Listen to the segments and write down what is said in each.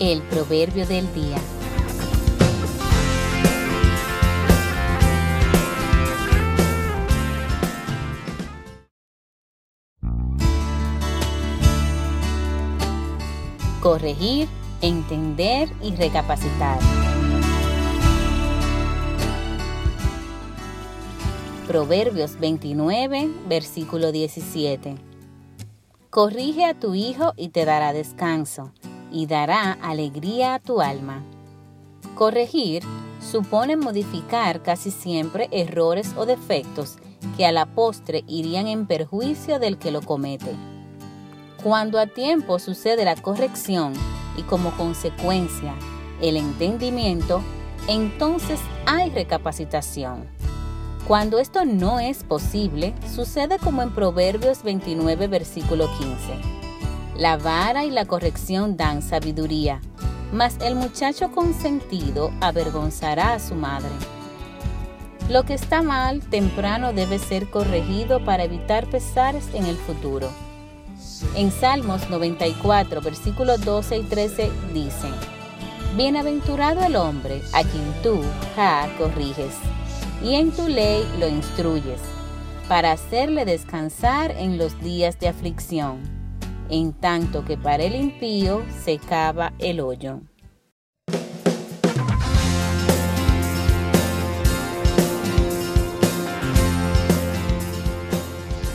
El proverbio del día. Corregir, entender y recapacitar. Proverbios 29, versículo 17. Corrige a tu hijo y te dará descanso, y dará alegría a tu alma. Corregir supone modificar casi siempre errores o defectos que a la postre irían en perjuicio del que lo comete. Cuando a tiempo sucede la corrección y como consecuencia el entendimiento, entonces hay recapacitación. Cuando esto no es posible, sucede como en Proverbios 29, versículo 15. La vara y la corrección dan sabiduría, mas el muchacho consentido avergonzará a su madre. Lo que está mal temprano debe ser corregido para evitar pesares en el futuro. En Salmos 94, versículos 12 y 13 dicen, Bienaventurado el hombre a quien tú, Ja, corriges y en tu ley lo instruyes, para hacerle descansar en los días de aflicción, en tanto que para el impío se cava el hoyo.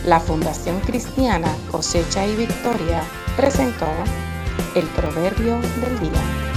La Fundación Cristiana Cosecha y Victoria presentó el Proverbio del Día.